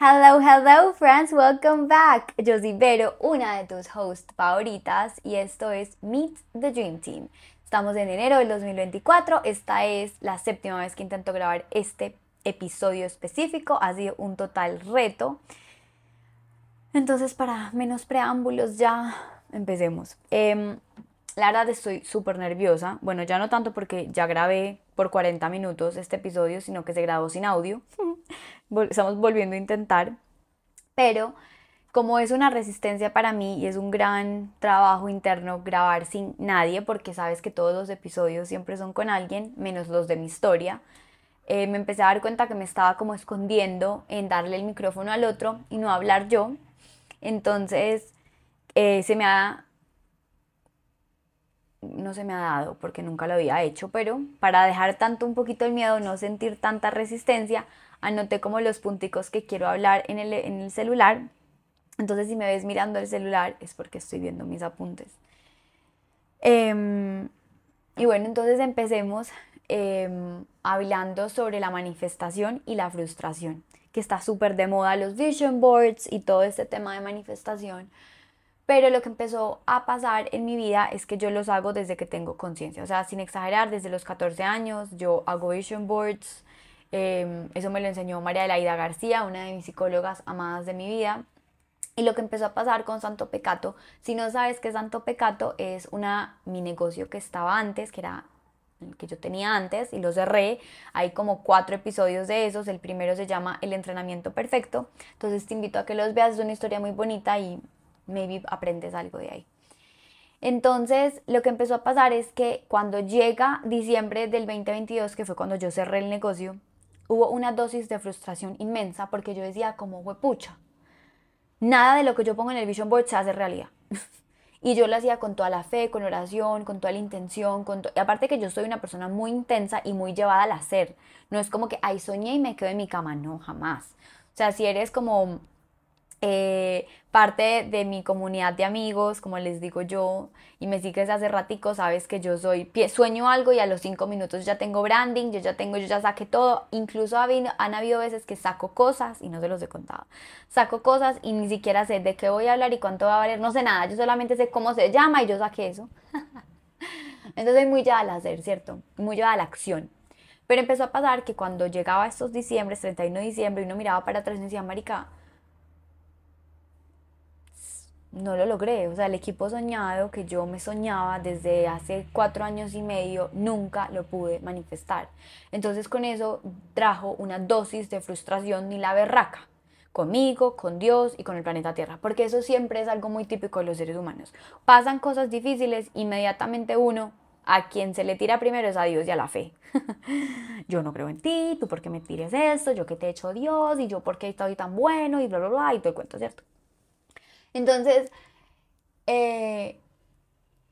Hello, hello, friends, welcome back. Yo soy Vero, una de tus hosts favoritas, y esto es Meet the Dream Team. Estamos en enero del 2024. Esta es la séptima vez que intento grabar este episodio específico. Ha sido un total reto. Entonces, para menos preámbulos, ya empecemos. Em, la verdad estoy súper nerviosa. Bueno, ya no tanto porque ya grabé por 40 minutos este episodio, sino que se grabó sin audio. Estamos volviendo a intentar. Pero como es una resistencia para mí y es un gran trabajo interno grabar sin nadie, porque sabes que todos los episodios siempre son con alguien, menos los de mi historia, eh, me empecé a dar cuenta que me estaba como escondiendo en darle el micrófono al otro y no hablar yo. Entonces, eh, se me ha no se me ha dado porque nunca lo había hecho, pero para dejar tanto un poquito el miedo, no sentir tanta resistencia, anoté como los punticos que quiero hablar en el, celular. Entonces si me ves mirando el celular es porque estoy viendo mis apuntes. Em, y bueno, entonces empecemos em, hablando sobre la manifestación y la frustración, que está súper de moda los vision boards y todo este tema de manifestación pero lo que empezó a pasar en mi vida es que yo los hago desde que tengo conciencia, o sea, sin exagerar, desde los 14 años yo hago vision boards, em, eso me lo enseñó María Laida García, una de mis psicólogas amadas de mi vida. Y lo que empezó a pasar con Santo Pecato, si no sabes qué Santo Pecato es una, mi negocio que estaba antes, que era el que yo tenía antes y lo cerré. Hay como cuatro episodios de esos. El primero se llama El entrenamiento perfecto. Entonces te invito a que los veas. Es una historia muy bonita y maybe aprendes algo de ahí. Entonces, lo que empezó a pasar es que cuando llega diciembre del 2022, que fue cuando yo cerré el negocio, hubo una dosis de frustración inmensa porque yo decía como, huepucha, nada de lo que yo pongo en el vision board se hace realidad. y yo lo hacía con toda la fe, con oración, con toda la intención, con y aparte que yo soy una persona muy intensa y muy llevada al hacer. No es como que, ay, soñé y me quedo en mi cama, no, jamás. O sea, si eres como eh, parte de mi comunidad de amigos, como les digo yo, y me sigues hace ratico, sabes que yo soy, sueño algo y a los cinco minutos ya tengo branding, yo ya tengo, yo ya saqué todo, incluso han habido veces que saco cosas y no se los he contado, saco cosas y ni siquiera sé de qué voy a hablar y cuánto va a valer, no sé nada, yo solamente sé cómo se llama y yo saqué eso. Entonces muy ya al hacer, ¿cierto? Muy ya a la acción. Pero empezó a pasar que cuando llegaba estos diciembre, 31 de diciembre, y uno miraba para atrás y decía, marica, no lo logré. O sea, el equipo soñado que yo me soñaba desde hace cuatro años y medio, nunca lo pude manifestar. Entonces con eso trajo una dosis de frustración ni la berraca conmigo, con Dios y con el planeta Tierra, porque eso siempre es algo muy típico de los seres humanos. Pasan cosas difíciles, inmediatamente uno a quien se le tira primero es a Dios y a la fe. yo no creo en ti, tú por qué me tires esto, yo que te he hecho Dios y yo por qué estoy tan bueno y bla, bla, bla, y todo el cuento, ¿cierto? Entonces, eh,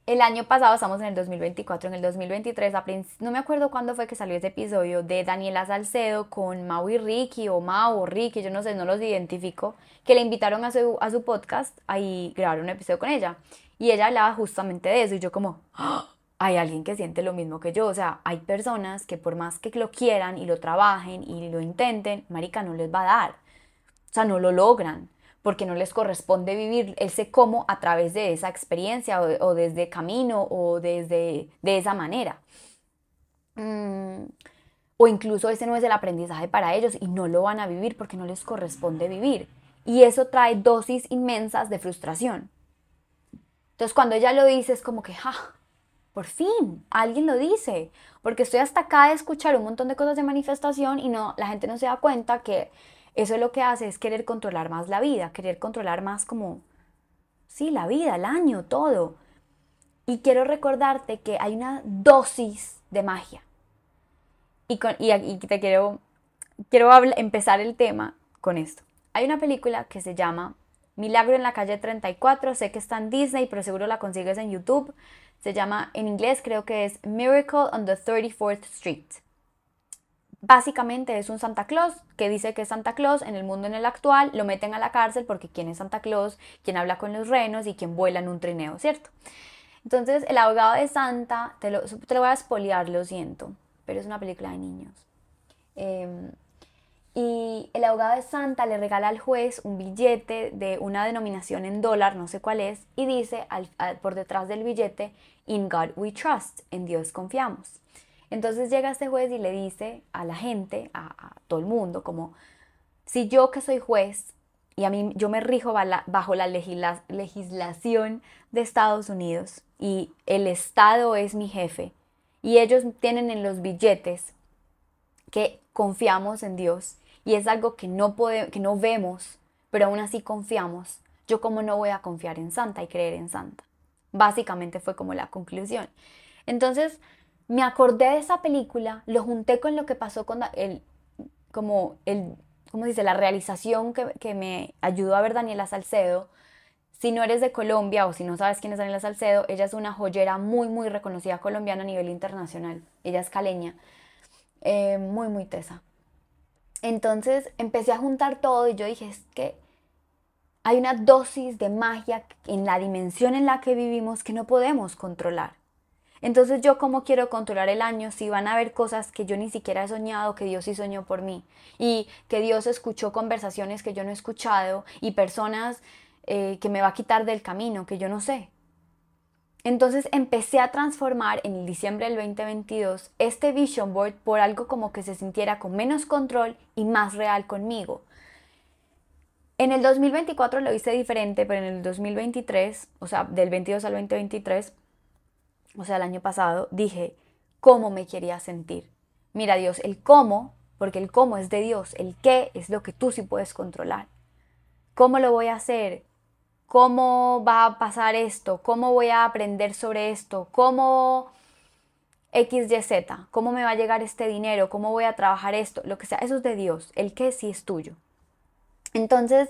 el año pasado, estamos en el 2024, en el 2023, no me acuerdo cuándo fue que salió ese episodio de Daniela Salcedo con Mau y Ricky, o Mau o Ricky, yo no sé, no los identifico, que le invitaron a su, a su podcast y grabaron un episodio con ella. Y ella hablaba justamente de eso y yo como, ¡Ah! hay alguien que siente lo mismo que yo, o sea, hay personas que por más que lo quieran y lo trabajen y lo intenten, marica, no les va a dar. O sea, no lo logran porque no les corresponde vivir ese cómo a través de esa experiencia o, desde camino o desde de esa manera. Mm, o incluso ese no es el aprendizaje para ellos y no lo van a vivir porque no les corresponde vivir. Y eso trae dosis inmensas de frustración. Entonces cuando ella lo dice es como que, ¡ja! Por fin, alguien lo dice, porque estoy hasta acá de escuchar un montón de cosas de manifestación y no, la gente no se da cuenta que eso lo que hace es querer controlar más la vida, querer controlar más como, sí, la vida, el año, todo. Y quiero recordarte que hay una dosis de magia. Y, y, te quiero, quiero empezar el tema con esto. Hay una película que se llama Milagro en la calle 34, sé que está en Disney, pero seguro la consigues en YouTube. Se llama, en inglés creo que es Miracle on the 34th Street. Básicamente es un Santa Claus que dice que es Santa Claus en el mundo en el actual, lo meten a la cárcel porque quién es Santa Claus, quién habla con los renos y quién vuela en un trineo, ¿cierto? Entonces el abogado de Santa, te lo, te lo voy a espoliar, lo siento, pero es una película de niños. Em, y el abogado de Santa le regala al juez un billete de una denominación en dólar, no sé cuál es, y dice por detrás del billete, In God we trust, en Dios confiamos. Entonces llega este juez y le dice a la gente, a, todo el mundo, como, si yo que soy juez y a mí yo me rijo bajo la legislación de Estados Unidos y el Estado es mi jefe y ellos tienen en los billetes que confiamos en Dios y es algo que no, que no vemos, pero aún así confiamos. Yo como no voy a confiar en Santa y creer en Santa. Básicamente fue como la conclusión. Entonces, me acordé de esa película, lo junté con lo que pasó con el, como el, ¿cómo dice? La realización que, que me ayudó a ver Daniela Salcedo. Si no eres de Colombia o si no sabes quién es Daniela Salcedo, ella es una joyera muy, muy reconocida colombiana a nivel internacional. Ella es caleña, eh, muy, muy tesa. Entonces empecé a juntar todo y yo dije, es que hay una dosis de magia en la dimensión en la que vivimos que no podemos controlar. Entonces yo cómo quiero controlar el año si van a haber cosas que yo ni siquiera he soñado, que Dios sí soñó por mí y que Dios escuchó conversaciones que yo no he escuchado y personas eh, que me va a quitar del camino que yo no sé. Entonces empecé a transformar en el diciembre del 2022 este vision board por algo como que se sintiera con menos control y más real conmigo. En el 2024 lo hice diferente, pero en el 2023, o sea, del 22 al 2023, o sea, el año pasado, dije cómo me quería sentir. Mira Dios, el cómo, porque el cómo es de Dios, el qué es lo que tú sí puedes controlar. ¿Cómo lo voy a hacer? cómo va a pasar esto, cómo voy a aprender sobre esto, cómo XYZ, cómo me va a llegar este dinero, cómo voy a trabajar esto, lo que sea, eso es de Dios, el que sí es tuyo. Entonces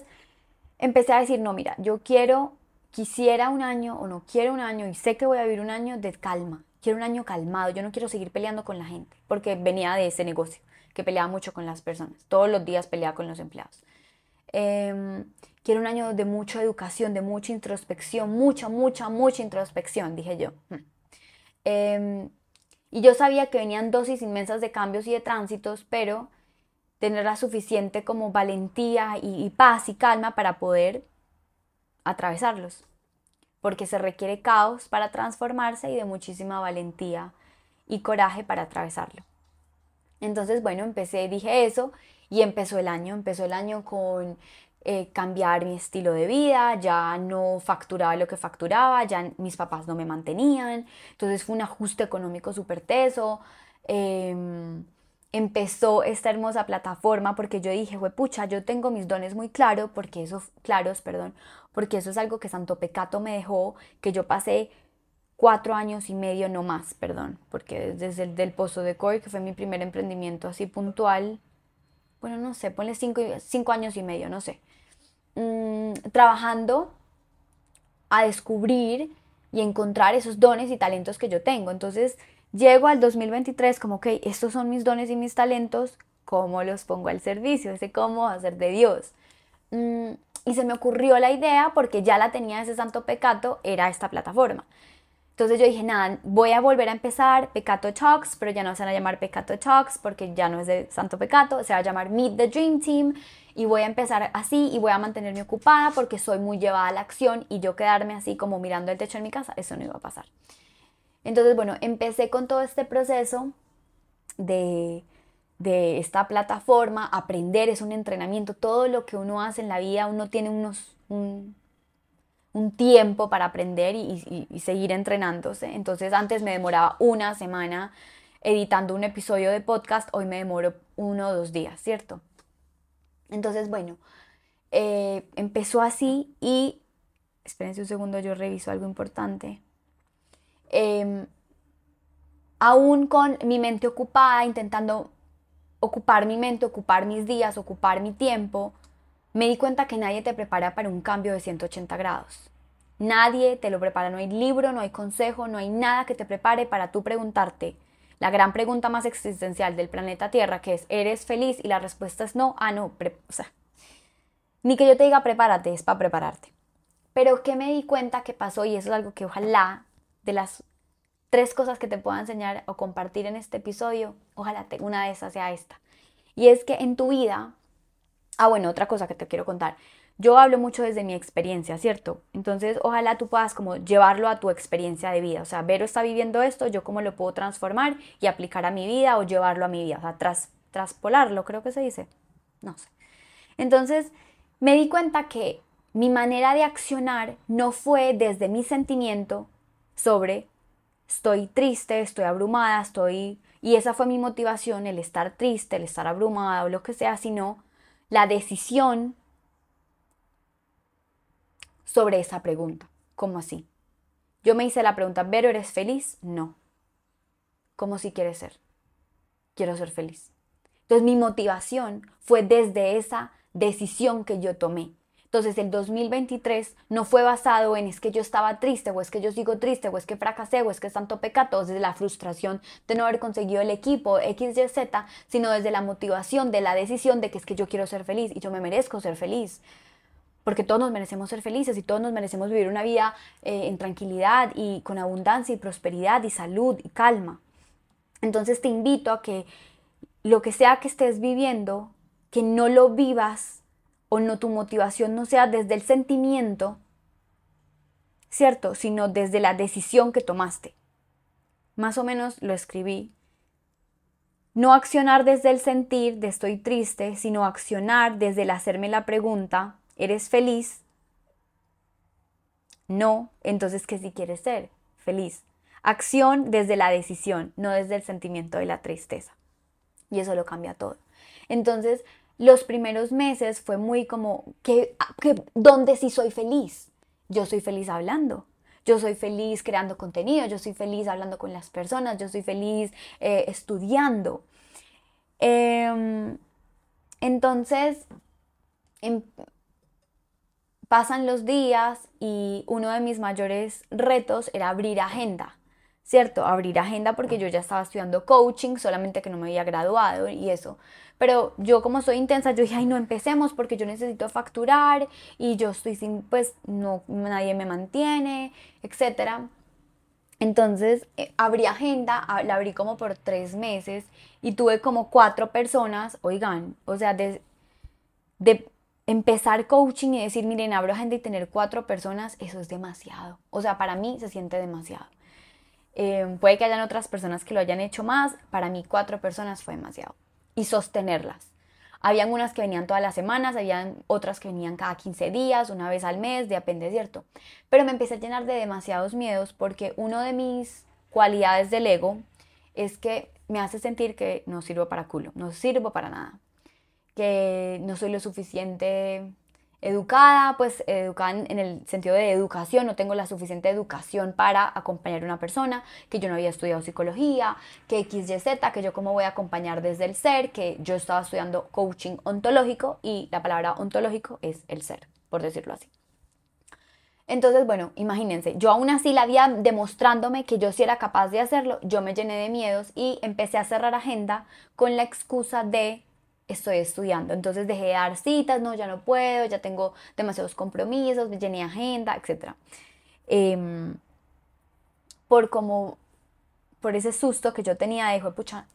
empecé a decir, no, mira, yo quiero, quisiera un año o no quiero un año y sé que voy a vivir un año de calma, quiero un año calmado, yo no quiero seguir peleando con la gente, porque venía de ese negocio, que peleaba mucho con las personas, todos los días peleaba con los empleados. Em, Quiero un año de mucha educación, de mucha introspección, mucha, mucha, mucha introspección, dije yo. Hmm. Em, y yo sabía que venían dosis inmensas de cambios y de tránsitos, pero tener la suficiente como valentía y, paz y calma para poder atravesarlos. Porque se requiere caos para transformarse y de muchísima valentía y coraje para atravesarlo. Entonces, bueno, empecé, dije eso y empezó el año, empezó el año con eh, cambiar mi estilo de vida, ya no facturaba lo que facturaba, ya mis papás no me mantenían, entonces fue un ajuste económico súper teso. Em, empezó esta hermosa plataforma porque yo dije, pucha, yo tengo mis dones muy claros, porque eso, claros, perdón, porque eso es algo que Santo Pecato me dejó, que yo pasé cuatro años y medio, no más, perdón, porque desde el del Pozo de Coy, que fue mi primer emprendimiento así puntual, bueno, no sé, ponle cinco, cinco años y medio, no sé, Mm, trabajando a descubrir y encontrar esos dones y talentos que yo tengo. Entonces llego al 2023 como, ok, estos son mis dones y mis talentos, ¿cómo los pongo al servicio? Ese cómo hacer de Dios. Mm, y se me ocurrió la idea porque ya la tenía ese santo pecato, era esta plataforma. Entonces yo dije, nada, voy a volver a empezar Pecato Talks, pero ya no se van a llamar Pecato Talks porque ya no es de Santo Pecato, se va a llamar Meet the Dream Team y voy a empezar así y voy a mantenerme ocupada porque soy muy llevada a la acción y yo quedarme así como mirando el techo en mi casa, eso no iba a pasar. Entonces, bueno, empecé con todo este proceso de, de esta plataforma, aprender es un entrenamiento, todo lo que uno hace en la vida, uno tiene unos un tiempo para aprender y, seguir entrenándose. Entonces antes me demoraba una semana editando un episodio de podcast, hoy me demoro uno o dos días, ¿cierto? Entonces, bueno, eh, empezó así y, espérense un segundo, yo reviso algo importante. Em, aún con mi mente ocupada, intentando ocupar mi mente, ocupar mis días, ocupar mi tiempo, me di cuenta que nadie te prepara para un cambio de 180 grados. Nadie te lo prepara, no hay libro, no hay consejo, no hay nada que te prepare para tú preguntarte la gran pregunta más existencial del planeta Tierra, que es, ¿eres feliz? Y la respuesta es no, ah, no, o sea, ni que yo te diga prepárate, es para prepararte. Pero ¿qué me di cuenta que pasó? Y eso es algo que ojalá, de las tres cosas que te pueda enseñar o compartir en este episodio, ojalá una de esas sea esta. Y es que en tu vida, ah bueno, otra cosa que te quiero contar, yo hablo mucho desde mi experiencia, ¿cierto? Entonces, ojalá tú puedas como llevarlo a tu experiencia de vida. O sea, Vero está viviendo esto, yo cómo lo puedo transformar y aplicar a mi vida o llevarlo a mi vida. O sea, tras, traspolarlo, creo que se dice. No sé. Entonces, me di cuenta que mi manera de accionar no fue desde mi sentimiento sobre estoy triste, estoy abrumada, estoy... Y esa fue mi motivación, el estar triste, el estar abrumada o lo que sea, sino la decisión sobre esa pregunta. ¿Cómo así? Yo me hice la pregunta, ¿Vero, eres feliz? No. ¿Cómo si quieres ser? Quiero ser feliz. Entonces mi motivación fue desde esa decisión que yo tomé. Entonces el 2023 no fue basado en es que yo estaba triste o es que yo sigo triste o es que fracasé o es que es tanto pecado, desde la frustración de no haber conseguido el equipo X, Y, Z, sino desde la motivación de la decisión de que es que yo quiero ser feliz y yo me merezco ser feliz porque todos nos merecemos ser felices y todos nos merecemos vivir una vida eh, en tranquilidad y con abundancia y prosperidad y salud y calma. Entonces te invito a que lo que sea que estés viviendo, que no lo vivas o no tu motivación no sea desde el sentimiento, ¿cierto? Sino desde la decisión que tomaste. Más o menos lo escribí. No accionar desde el sentir de estoy triste, sino accionar desde el hacerme la pregunta ¿Eres feliz? No, entonces ¿qué si quieres ser? Feliz. Acción desde la decisión, no desde el sentimiento de la tristeza. Y eso lo cambia todo. Entonces, los primeros meses fue muy como, que, ¿dónde sí soy feliz? Yo soy feliz hablando. Yo soy feliz creando contenido, yo soy feliz hablando con las personas, yo soy feliz eh, estudiando. Em, entonces, em, pasan los días y uno de mis mayores retos era abrir agenda, ¿cierto? Abrir agenda porque yo ya estaba estudiando coaching, solamente que no me había graduado y eso. Pero yo como soy intensa, yo dije, ay, no empecemos porque yo necesito facturar y yo estoy sin, pues, no, nadie me mantiene, etc. Entonces eh, abrí agenda, la abrí como por tres meses y tuve como cuatro personas, oigan, o sea, de, de empezar coaching y decir, miren, abro agenda y tener cuatro personas, eso es demasiado. O sea, para mí se siente demasiado. Em, puede que hayan otras personas que lo hayan hecho más, para mí cuatro personas fue demasiado. Y sostenerlas. Habían unas que venían todas las semanas, habían otras que venían cada 15 días, una vez al mes, depende, ¿cierto? Pero me empecé a llenar de demasiados miedos porque uno de mis cualidades del ego es que me hace sentir que no sirvo para culo, no sirvo para nada que no soy lo suficiente educada, pues educada en el sentido de educación, no tengo la suficiente educación para acompañar a una persona, que yo no había estudiado psicología, que X, Y, Z, que yo cómo voy a acompañar desde el ser, que yo estaba estudiando coaching ontológico y la palabra ontológico es el ser, por decirlo así. Entonces, bueno, imagínense, yo aún así la había demostrándome que yo sí era capaz de hacerlo, yo me llené de miedos y empecé a cerrar agenda con la excusa de estoy estudiando. Entonces dejé de dar citas, no, ya no puedo, ya tengo demasiados compromisos, me llené agenda, etc. Em, por como, por ese susto que yo tenía de, pucha,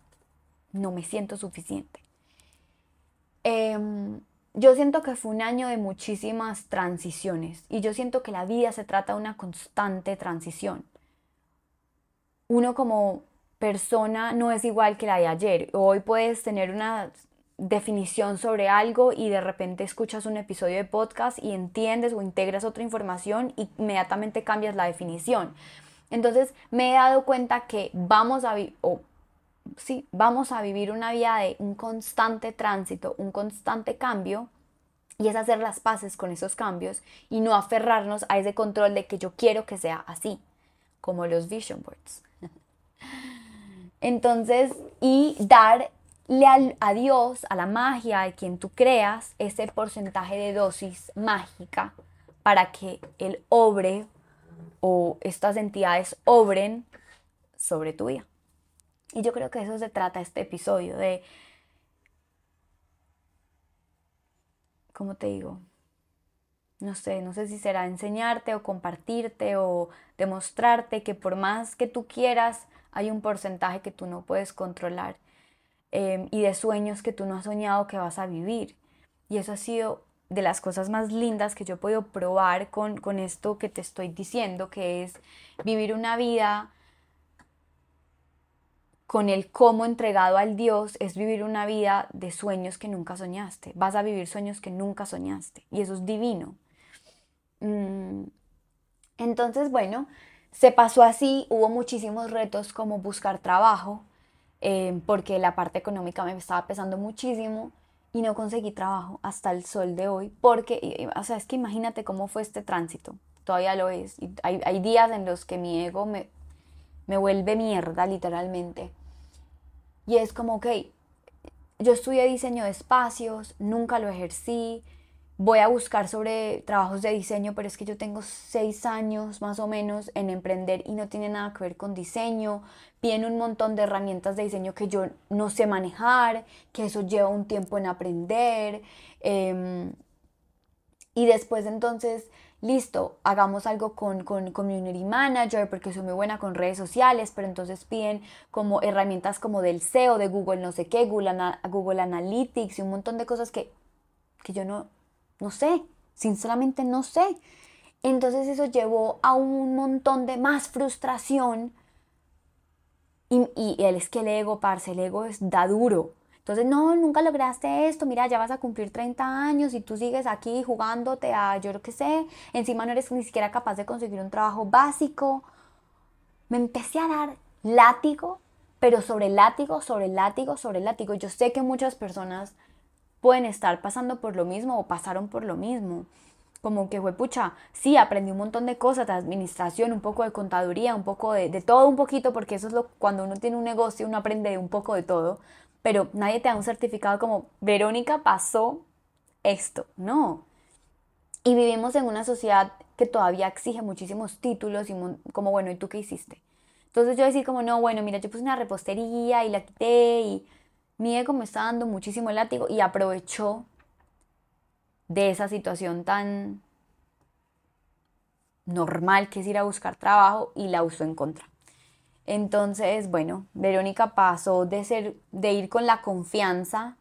no me siento suficiente. Em, yo siento que fue un año de muchísimas transiciones y yo siento que la vida se trata de una constante transición. Uno como persona no es igual que la de ayer. Hoy puedes tener una definición sobre algo y de repente escuchas un episodio de podcast y entiendes o integras otra información inmediatamente cambias la definición. Entonces me he dado cuenta que vamos a, sí, vamos a vivir una vida de un constante tránsito, un constante cambio y es hacer las paces con esos cambios y no aferrarnos a ese control de que yo quiero que sea así, como los vision boards. Entonces, y dar le a Dios, a la magia, a quien tú creas, ese porcentaje de dosis mágica para que Él obre o estas entidades obren sobre tu vida. Y yo creo que eso se trata este episodio de, ¿cómo te digo? No sé, no sé si será enseñarte o compartirte o demostrarte que por más que tú quieras, hay un porcentaje que tú no puedes controlar em, y de sueños que tú no has soñado que vas a vivir. Y eso ha sido de las cosas más lindas que yo he podido probar con, con esto que te estoy diciendo, que es vivir una vida con el cómo entregado al Dios es vivir una vida de sueños que nunca soñaste. Vas a vivir sueños que nunca soñaste. Y eso es divino. Mm, entonces, bueno, se pasó así. Hubo muchísimos retos como buscar trabajo, eh, porque la parte económica me estaba pesando muchísimo y no conseguí trabajo hasta el sol de hoy. Porque, o sea, es que imagínate cómo fue este tránsito. Todavía lo es. hay, hay días en los que mi ego me, me vuelve mierda, literalmente y es como, ok, yo estudié diseño de espacios, nunca lo ejercí, voy a buscar sobre trabajos de diseño, pero es que yo tengo seis años más o menos en emprender y no tiene nada que ver con diseño. Piden un montón de herramientas de diseño que yo no sé manejar, que eso lleva un tiempo en aprender. Em, y después entonces listo, hagamos algo con, con Community Manager porque soy muy buena con redes sociales, pero entonces piden como herramientas como del SEO, de Google no sé qué, Google, Google Analytics y un montón de cosas que, que yo no, no sé, sinceramente no sé. Entonces eso llevó a un montón de más frustración y, y es que el ego, parce, el ego es, da duro. Entonces, no, nunca lograste esto, mira, ya vas a cumplir 30 años y tú sigues aquí jugándote a yo lo que sé, encima no eres ni siquiera capaz de conseguir un trabajo básico. Me empecé a dar látigo, pero sobre látigo, sobre látigo, sobre látigo. Yo sé que muchas personas pueden estar pasando por lo mismo o pasaron por lo mismo. Como que fue pucha, sí, aprendí un montón de cosas, de administración, un poco de contaduría, un poco de, de todo un poquito, porque eso es lo cuando uno tiene un negocio, uno aprende un poco de todo pero nadie te da un certificado como Verónica pasó esto, no. Y vivimos en una sociedad que todavía exige muchísimos títulos y como, bueno, ¿y tú qué hiciste? Entonces yo decir como, no, bueno, mira, yo puse una repostería y la quité y mi ego me está dando muchísimo látigo y aprovechó de esa situación tan normal que es ir a buscar trabajo y la usó en contra. Entonces, bueno, Verónica pasó de ser de ir con la confianza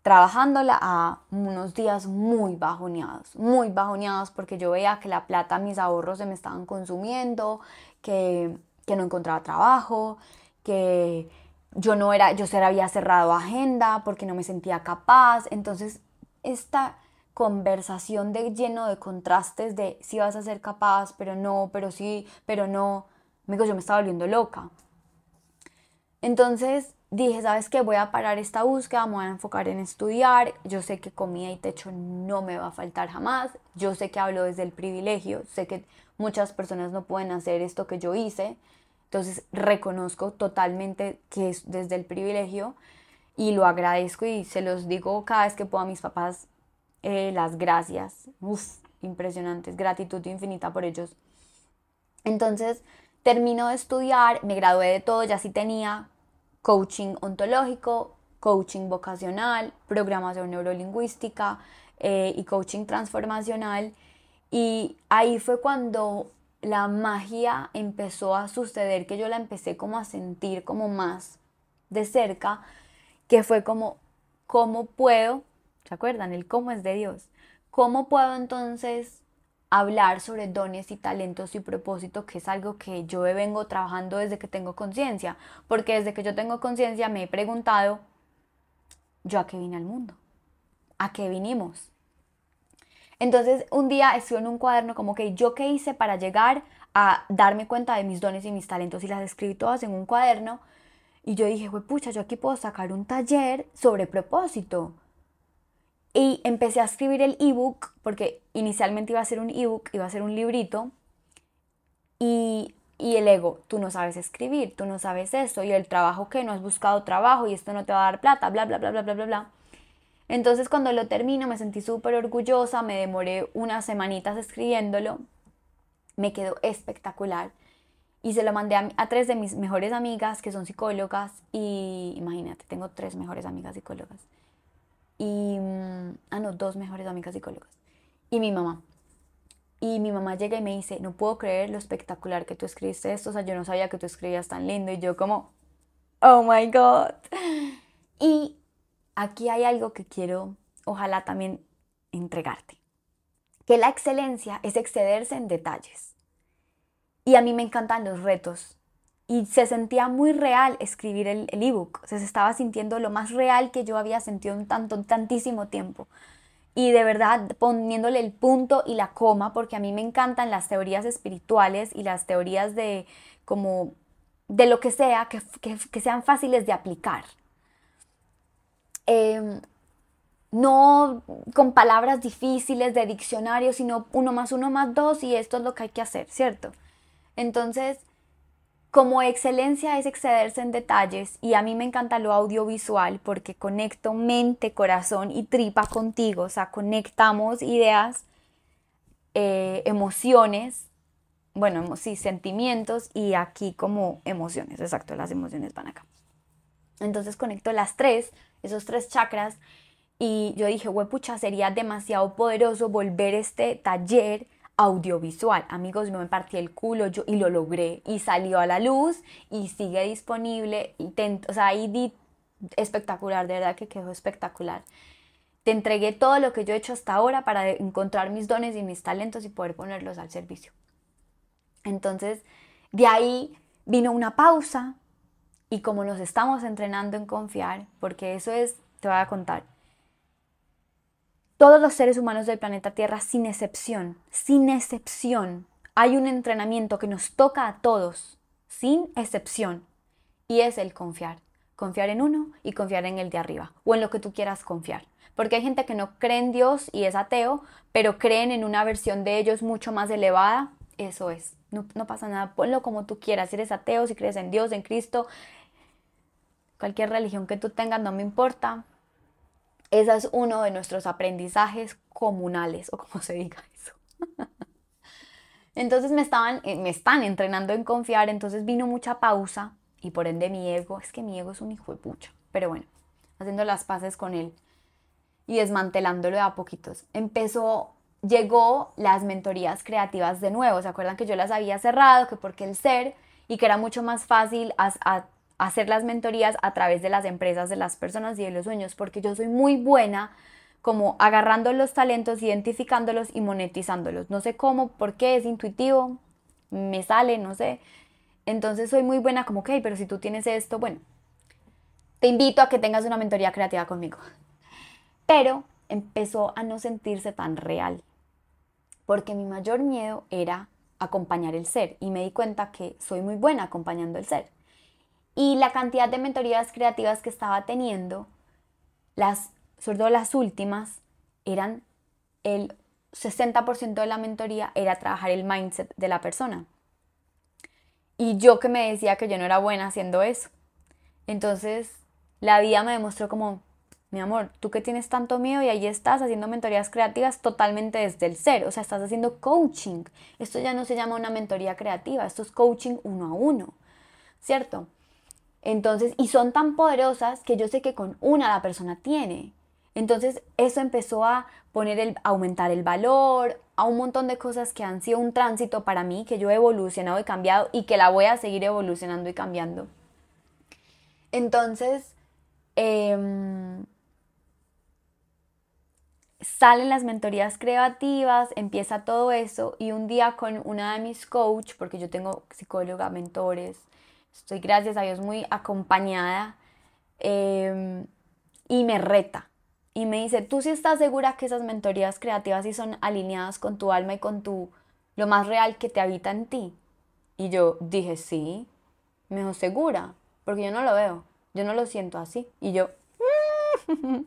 trabajándola a unos días muy bajoneados, muy bajoneados porque yo veía que la plata, mis ahorros se me estaban consumiendo, que, que no encontraba trabajo, que yo no era, yo se había cerrado agenda porque no me sentía capaz. Entonces, esta conversación de lleno de contrastes de si vas a ser capaz, pero no, pero sí, pero no, Amigo, yo me estaba volviendo loca. Entonces dije, ¿sabes qué? Voy a parar esta búsqueda, me voy a enfocar en estudiar. Yo sé que comida y techo no me va a faltar jamás. Yo sé que hablo desde el privilegio. Sé que muchas personas no pueden hacer esto que yo hice. Entonces reconozco totalmente que es desde el privilegio y lo agradezco y se los digo cada vez que puedo a mis papás eh, las gracias. Uf, impresionantes. Gratitud infinita por ellos. Entonces Termino de estudiar, me gradué de todo, ya sí tenía coaching ontológico, coaching vocacional, programación neurolingüística eh, y coaching transformacional. Y ahí fue cuando la magia empezó a suceder, que yo la empecé como a sentir como más de cerca, que fue como, ¿cómo puedo? ¿Se acuerdan? El cómo es de Dios. ¿Cómo puedo entonces hablar sobre dones y talentos y propósito, que es algo que yo vengo trabajando desde que tengo conciencia, porque desde que yo tengo conciencia me he preguntado, ¿yo a qué vine al mundo? ¿A qué vinimos? Entonces un día escribo en un cuaderno como que yo qué hice para llegar a darme cuenta de mis dones y mis talentos y las escribí todas en un cuaderno y yo dije, pucha, yo aquí puedo sacar un taller sobre propósito y empecé a escribir el ebook, porque inicialmente iba a ser un ebook, iba a ser un librito. Y, y el ego, tú no sabes escribir, tú no sabes esto, y el trabajo que no has buscado trabajo y esto no te va a dar plata, bla, bla, bla, bla, bla, bla, bla. Entonces cuando lo termino me sentí súper orgullosa, me demoré unas semanitas escribiéndolo, me quedó espectacular. Y se lo mandé a, a, tres de mis mejores amigas que son psicólogas y imagínate, tengo tres mejores amigas psicólogas y, mm, ah, no, dos mejores amigas psicólogas, y mi mamá. Y mi mamá llega y me dice, no puedo creer lo espectacular que tú escribiste esto, o sea, yo no sabía que tú escribías tan lindo, y yo como, Oh my God. Y aquí hay algo que quiero, ojalá también entregarte. Que la excelencia es excederse en detalles. Y a mí me encantan los retos. Y se sentía muy real escribir el ebook. se estaba sintiendo lo más real que yo había sentido en tanto, tantísimo tiempo y de verdad poniéndole el punto y la coma, porque a mí me encantan las teorías espirituales y las teorías de como de lo que sea, que, sean fáciles de aplicar. Em, no con palabras difíciles de diccionario, sino uno más uno más dos y esto es lo que hay que hacer, ¿cierto? Entonces, como excelencia es excederse en detalles y a mí me encanta lo audiovisual porque conecto mente, corazón y tripa contigo, o sea, conectamos ideas, eh, emociones, bueno, sí, sentimientos y aquí como emociones, exacto, las emociones van acá. Entonces conecto las tres, esos tres chakras y yo dije, pucha, sería demasiado poderoso volver este taller audiovisual. Amigos, yo me partí el culo yo, y lo logré y salió a la luz y sigue disponible. Y o sea, ahí di espectacular, de verdad que quedó espectacular. Te entregué todo lo que yo he hecho hasta ahora para encontrar mis dones y mis talentos y poder ponerlos al servicio. Entonces, de ahí vino una pausa y como nos estamos entrenando en confiar, porque eso es, te voy a contar, todos los seres humanos del planeta Tierra, sin excepción, sin excepción, hay un entrenamiento que nos toca a todos, sin excepción, y es el confiar. Confiar en uno y confiar en el de arriba, o en lo que tú quieras confiar. Porque hay gente que no cree en Dios y es ateo, pero creen en una versión de ellos mucho más elevada. Eso es, no, pasa nada, ponlo como tú quieras. Si eres ateo, si crees en Dios, en Cristo, cualquier religión que tú tengas, no me importa ese es uno de nuestros aprendizajes comunales, o como se diga eso. entonces me, estaban, eh, me están entrenando en confiar, entonces vino mucha pausa y por ende mi ego, es que mi ego es un hijo de pucha, pero bueno, haciendo las paces con él y desmantelándolo de a poquitos. Empezó, llegó las mentorías creativas de nuevo, ¿se acuerdan que yo las había cerrado, que porque el ser y que era mucho más fácil hacer las mentorías a través de las empresas, de las personas y de los sueños, porque yo soy muy buena como agarrando los talentos, identificándolos y monetizándolos. No sé cómo, por qué, es intuitivo, me sale, no sé. Entonces soy muy buena como, ok, pero si tú tienes esto, bueno, te invito a que tengas una mentoría creativa conmigo. Pero empezó a no sentirse tan real, porque mi mayor miedo era acompañar el ser y me di cuenta que soy muy buena acompañando el ser. Y la cantidad de mentorías creativas que estaba teniendo, las, sobre las últimas, eran el 60% de la mentoría era trabajar el mindset de la persona. Y yo que me decía que yo no era buena haciendo eso. Entonces, la vida me demostró como, mi amor, tú que tienes tanto miedo y ahí estás haciendo mentorías creativas totalmente desde el ser, o sea, estás haciendo coaching. Esto ya no se llama una mentoría creativa, esto es coaching uno a uno, ¿cierto? Entonces, y son tan poderosas que yo sé que con una la persona tiene. Entonces, eso empezó a poner el, aumentar el valor, a un montón de cosas que han sido un tránsito para mí, que yo he evolucionado y cambiado y que la voy a seguir evolucionando y cambiando. Entonces, em, salen las mentorías creativas, empieza todo eso y un día con una de mis coach, porque yo tengo psicóloga, mentores, estoy gracias a Dios muy acompañada em, y me reta. Y me dice, ¿tú sí estás segura que esas mentorías creativas sí son alineadas con tu alma y con tu, lo más real que te habita en ti? Y yo dije, sí. Me dijo, ¿segura? Porque yo no lo veo, yo no lo siento así. Y yo,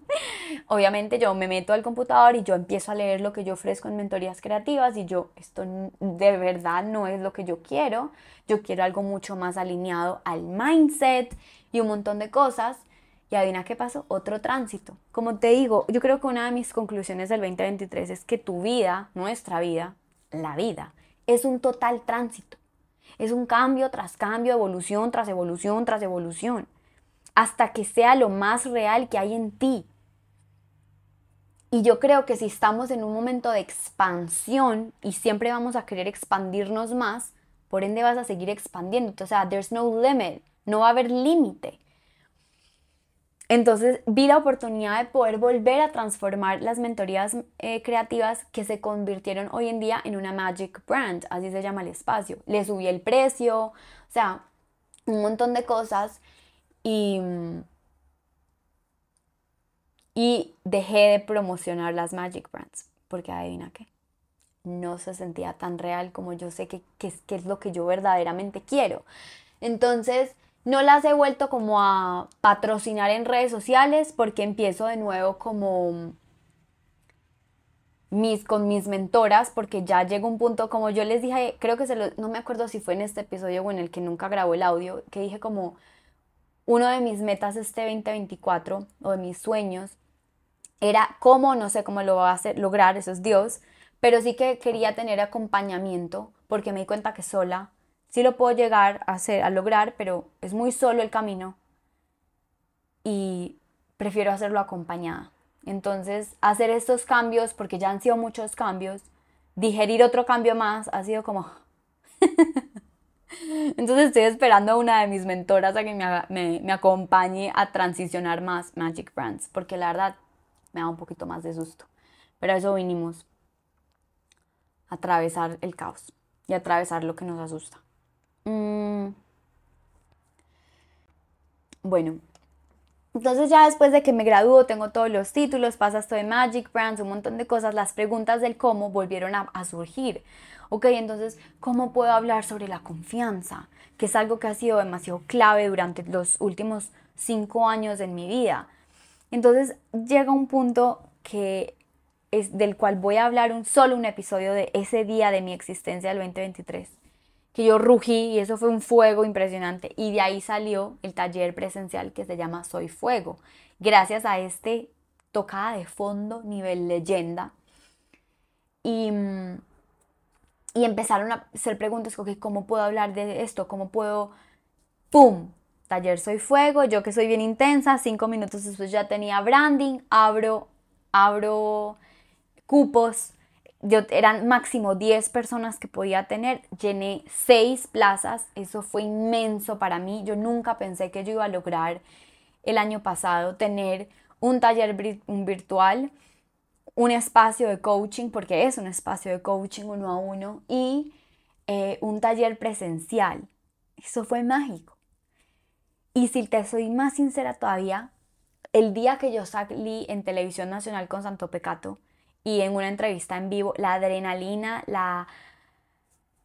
Obviamente yo me meto al computador y yo empiezo a leer lo que yo ofrezco en mentorías creativas y yo, esto de verdad no es lo que yo quiero, yo quiero algo mucho más alineado al mindset y un montón de cosas. Y adivina qué pasó, otro tránsito. Como te digo, yo creo que una de mis conclusiones del 2023 es que tu vida, nuestra vida, la vida, es un total tránsito. Es un cambio tras cambio, evolución tras evolución tras evolución hasta que sea lo más real que hay en ti. Y yo creo que si estamos en un momento de expansión y siempre vamos a querer expandirnos más, por ende vas a seguir expandiendo. O sea, there's no limit, no va a haber límite. entonces vi la oportunidad de poder volver a transformar las mentorías eh, creativas que se convirtieron hoy en día en una Magic Brand, así se llama el espacio. Le subí el precio, o sea, un montón de cosas y, dejé de promocionar las Magic Brands, porque adivina qué, no se sentía tan real como yo sé que, que es lo que yo verdaderamente quiero. Entonces, no las he vuelto como a patrocinar en redes sociales porque empiezo de nuevo como mis, con mis mentoras porque ya llega un punto como yo les dije, creo que se lo, no me acuerdo si fue en este episodio o en el que nunca grabó el audio, que dije como uno de mis metas este 2024 o de mis sueños era cómo, no sé cómo lo va a hacer, lograr, eso es Dios, pero sí que quería tener acompañamiento porque me di cuenta que sola sí lo puedo llegar a, hacer, a lograr, pero es muy solo el camino y prefiero hacerlo acompañada. Entonces, hacer estos cambios, porque ya han sido muchos cambios, digerir otro cambio más, ha sido como... Entonces estoy esperando a una de mis mentoras a que me, me, acompañe a transicionar más Magic Brands, porque la verdad me da un poquito más de susto. Pero a eso vinimos, a atravesar el caos y atravesar lo que nos asusta. Mm. Bueno, entonces ya después de que me graduó, tengo todos los títulos, pasa esto de Magic Brands, un montón de cosas, las preguntas del cómo volvieron a, surgir. Ok, entonces, ¿cómo puedo hablar sobre la confianza? Que es algo que ha sido demasiado clave durante los últimos cinco años en mi vida. Entonces llega un punto que es del cual voy a hablar un solo un episodio de ese día de mi existencia del 2023 que yo rugí y eso fue un fuego impresionante. Y de ahí salió el taller presencial que se llama Soy Fuego. Gracias a este tocada de fondo, nivel leyenda. Y, y empezaron a hacer preguntas, ¿cómo puedo hablar de esto? ¿Cómo puedo... ¡Pum! Taller Soy Fuego, yo que soy bien intensa, cinco minutos después ya tenía branding, abro, abro cupos yo eran máximo 10 personas que podía tener, llené 6 plazas, eso fue inmenso para mí, yo nunca pensé que yo iba a lograr el año pasado tener un taller virtual, un espacio de coaching, porque es un espacio de coaching uno a uno, y eh, un taller presencial. Eso fue mágico. Y si te soy más sincera todavía, el día que yo salí en Televisión Nacional con Santo Pecato, y en una entrevista en vivo, la adrenalina, la...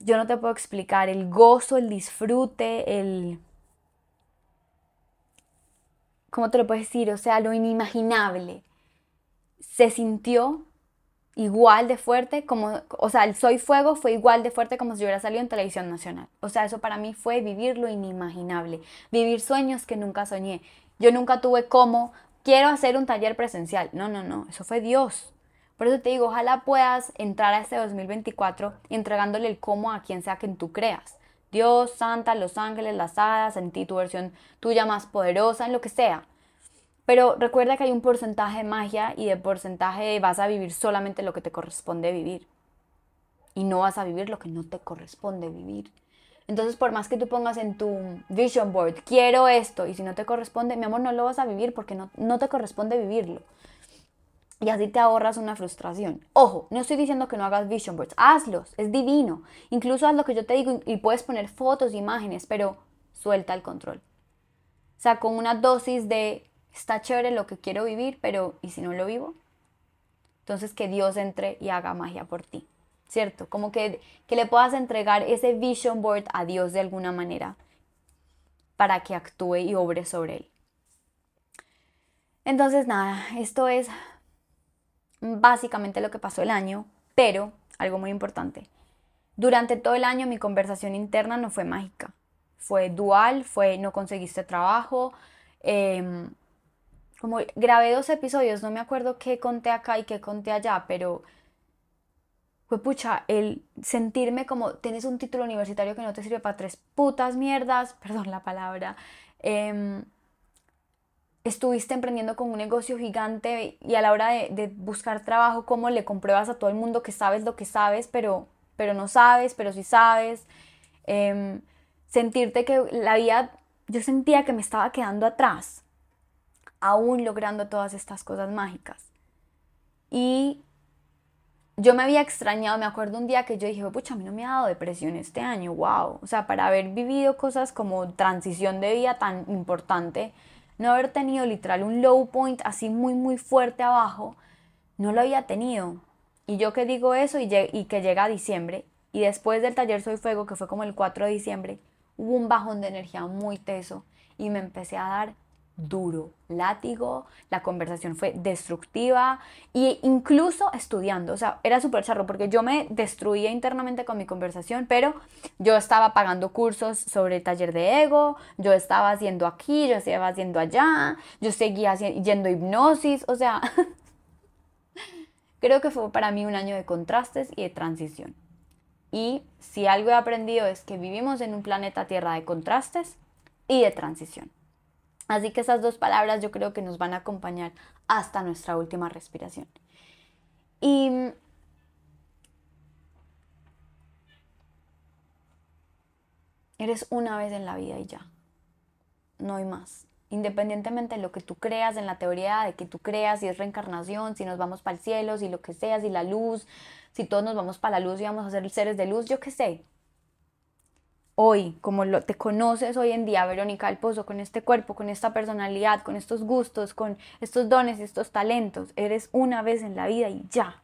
Yo no te puedo explicar, el gozo, el disfrute, el... ¿Cómo te lo puedes decir? O sea, lo inimaginable. Se sintió igual de fuerte como, o sea, el Soy Fuego fue igual de fuerte como si hubiera salido en televisión nacional. O sea, eso para mí fue vivir lo inimaginable, vivir sueños que nunca soñé. Yo nunca tuve como, quiero hacer un taller presencial. No, no, no, eso fue Dios. Por eso te digo, ojalá puedas entrar a este 2024 entregándole el cómo a quien sea que tú creas. Dios, Santa, los ángeles, las hadas, en ti tu versión tuya más poderosa, en lo que sea. Pero recuerda que hay un porcentaje de magia y de porcentaje vas a vivir solamente lo que te corresponde vivir. Y no vas a vivir lo que no te corresponde vivir. Entonces, por más que tú pongas en tu vision board, quiero esto, y si no te corresponde, mi amor, no lo vas a vivir porque no, no te corresponde vivirlo y así te ahorras una frustración. Ojo, no estoy diciendo que no hagas vision boards, hazlos, es divino. Incluso haz lo que yo te digo y puedes poner fotos, imágenes, pero suelta el control. O sea, con una dosis de está chévere lo que quiero vivir, pero ¿y si no lo vivo? Entonces que Dios entre y haga magia por ti, ¿cierto? Como que, que le puedas entregar ese vision board a Dios de alguna manera para que actúe y obre sobre él. Entonces, nada, esto es básicamente lo que pasó el año, pero algo muy importante. Durante todo el año mi conversación interna no fue mágica. Fue dual, fue no conseguiste trabajo. Em, como grabé dos episodios, no me acuerdo qué conté acá y qué conté allá, pero fue pucha, el sentirme como tienes un título universitario que no te sirve para tres putas mierdas, perdón la palabra. Em, estuviste emprendiendo con un negocio gigante y a la hora de, buscar trabajo, ¿cómo le compruebas a todo el mundo que sabes lo que sabes, pero, pero no sabes, pero sí sabes? Em, sentirte que la vida, yo sentía que me estaba quedando atrás. aún logrando todas estas cosas mágicas. Y yo me había extrañado, me acuerdo un día que yo dije, pucha, a mí no me ha dado depresión este año, wow. O sea, para haber vivido cosas como transición de vida tan importante, no haber tenido literal un low point así muy, muy fuerte abajo, no lo había tenido. Y yo que digo eso y, y que llega a diciembre, y después del taller Soy Fuego, que fue como el 4 de diciembre, hubo un bajón de energía muy teso y me empecé a dar duro, látigo, la conversación fue destructiva e incluso estudiando, o sea, era súper charro porque yo me destruía internamente con mi conversación, pero yo estaba pagando cursos sobre el taller de ego, yo estaba haciendo aquí, yo estaba haciendo allá, yo seguía yendo hipnosis, o sea, creo que fue para mí un año de contrastes y de transición. Y si algo he aprendido es que vivimos en un planeta Tierra de contrastes y de transición. Así que esas dos palabras yo creo que nos van a acompañar hasta nuestra última respiración. Y eres una vez en la vida y ya. No hay más. Independientemente de lo que tú creas, en la teoría de que tú creas, si es reencarnación, si nos vamos para el cielo, si lo que sea, si la luz, si todos nos vamos para la luz y vamos a ser seres de luz, yo qué sé hoy, como lo, te conoces hoy en día, Verónica del Pozo, con este cuerpo, con esta personalidad, con estos gustos, con estos dones y estos talentos, eres una vez en la vida y ya.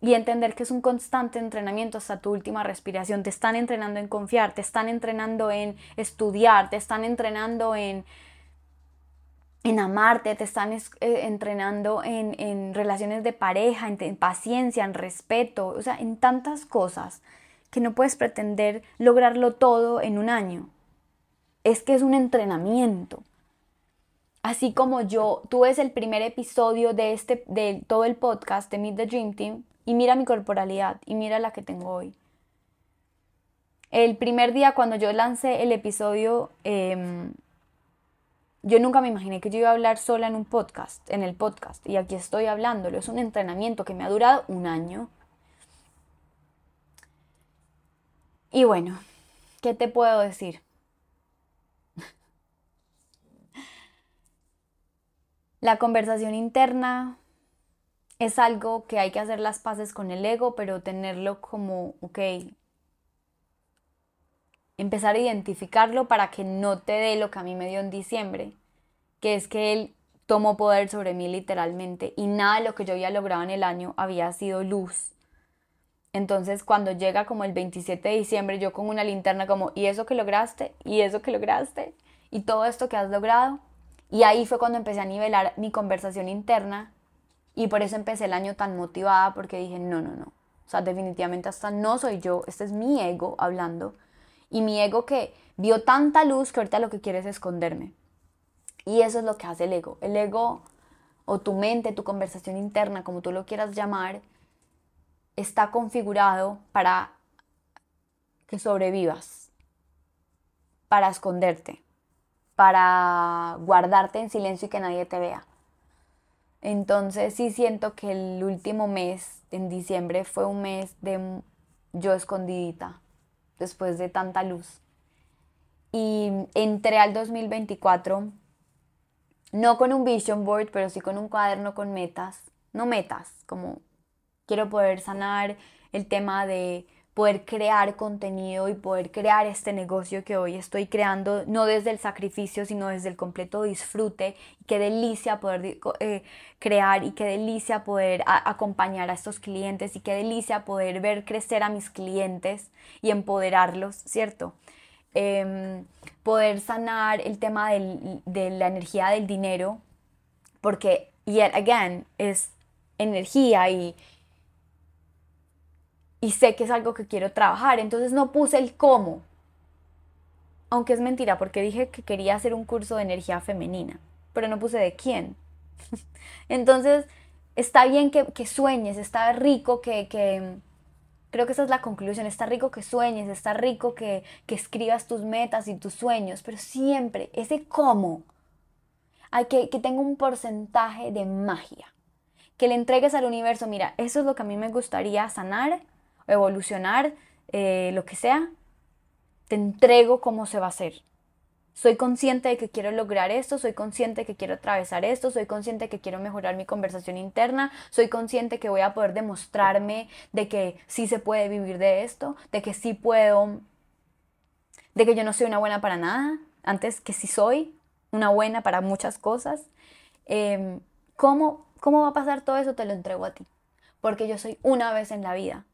Y entender que es un constante entrenamiento hasta tu última respiración. Te están entrenando en confiar, te están entrenando en estudiar, te están entrenando en, en amarte, te están eh, entrenando en, en, relaciones de pareja, en paciencia, en respeto, o sea, en tantas cosas que no puedes pretender lograrlo todo en un año. Es que es un entrenamiento. Así como yo, tú ves el primer episodio de, este, de todo el podcast de Meet the Dream Team y mira mi corporalidad y mira la que tengo hoy. El primer día cuando yo lancé el episodio, em, yo nunca me imaginé que yo iba a hablar sola en un podcast, en el podcast, y aquí estoy hablándolo. Es un entrenamiento que me ha durado un año. Y bueno, ¿qué te puedo decir? La conversación interna es algo que hay que hacer las paces con el ego, pero tenerlo como, ok, empezar a identificarlo para que no te dé lo que a mí me dio en diciembre, que es que él tomó poder sobre mí literalmente y nada de lo que yo había logrado en el año había sido luz entonces cuando llega como el 27 de diciembre, yo con una linterna como, ¿y eso que lograste? ¿Y eso que lograste? ¿Y todo esto que has logrado? Y ahí fue cuando empecé a nivelar mi conversación interna y por eso empecé el año tan motivada porque dije, no, no, no. O sea, definitivamente hasta no soy yo, este es mi ego hablando. Y mi ego que vio tanta luz que ahorita lo que quiere es esconderme. Y eso es lo que hace el ego. El ego o tu mente, tu conversación interna, como tú lo quieras llamar, está configurado para que sobrevivas, para esconderte, para guardarte en silencio y que nadie te vea. Entonces sí siento que el último mes, en diciembre, fue un mes de yo escondidita, después de tanta luz. Y entré al 2024, no con un vision board, pero sí con un cuaderno con metas, no metas, como Quiero poder sanar el tema de poder crear contenido y poder crear este negocio que hoy estoy creando, no desde el sacrificio, sino desde el completo disfrute. Y qué delicia poder eh, crear y qué delicia poder acompañar a estos clientes y qué delicia poder ver crecer a mis clientes y empoderarlos, ¿cierto? Em, poder sanar el tema de la energía del dinero, porque, yet again, es energía y y sé que es algo que quiero trabajar, entonces no puse el cómo. Aunque es mentira, porque dije que quería hacer un curso de energía femenina, pero no puse de quién. entonces, está bien que, sueñes, está rico que, que, creo que esa es la conclusión, está rico que sueñes, está rico que, que escribas tus metas y tus sueños, pero siempre ese cómo, hay que, que tenga un porcentaje de magia, que le entregues al universo, mira, eso es lo que a mí me gustaría sanar, evolucionar, eh, lo que sea, te entrego cómo se va a hacer. soy consciente de que quiero lograr esto, soy consciente de que quiero atravesar esto, soy consciente de que quiero mejorar mi conversación interna, soy consciente que voy a poder demostrarme de que sí se puede vivir de esto, de que sí puedo, de que yo no soy una buena para nada, antes que sí soy una buena para muchas cosas. Em, ¿cómo, ¿Cómo va a pasar todo eso? Te lo entrego a ti, porque yo soy una vez en la vida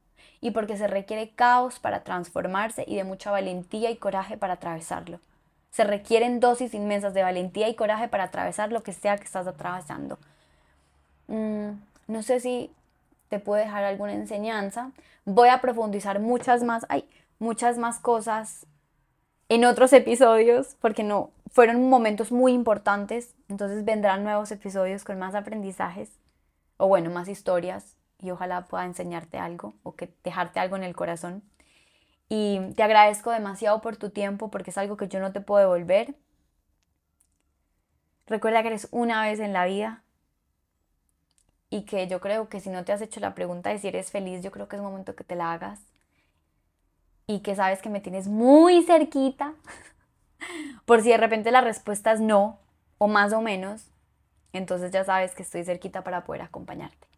y porque se requiere caos para transformarse y de mucha valentía y coraje para atravesarlo. Se requieren dosis inmensas de valentía y coraje para atravesar lo que sea que estás atravesando. Mm, no sé si te puede dejar alguna enseñanza. Voy a profundizar muchas más, hay muchas más cosas en otros episodios porque no fueron momentos muy importantes. Entonces vendrán nuevos episodios con más aprendizajes o bueno, más historias y ojalá pueda enseñarte algo o que dejarte algo en el corazón. Y te agradezco demasiado por tu tiempo porque es algo que yo no te puedo devolver. Recuerda que eres una vez en la vida y que yo creo que si no te has hecho la pregunta de si eres feliz, yo creo que es momento que te la hagas y que sabes que me tienes muy cerquita. Por si de repente la respuesta es no o más o menos, entonces ya sabes que estoy cerquita para poder acompañarte.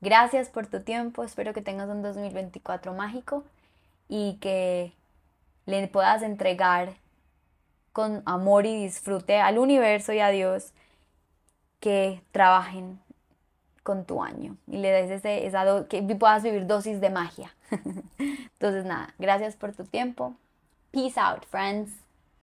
Gracias por tu tiempo, espero que tengas un 2024 mágico y que le puedas entregar con amor y disfrute al universo y a Dios que trabajen con tu año y le des ese, esa que puedas vivir dosis de magia. Entonces nada, gracias por tu tiempo. Peace out, friends.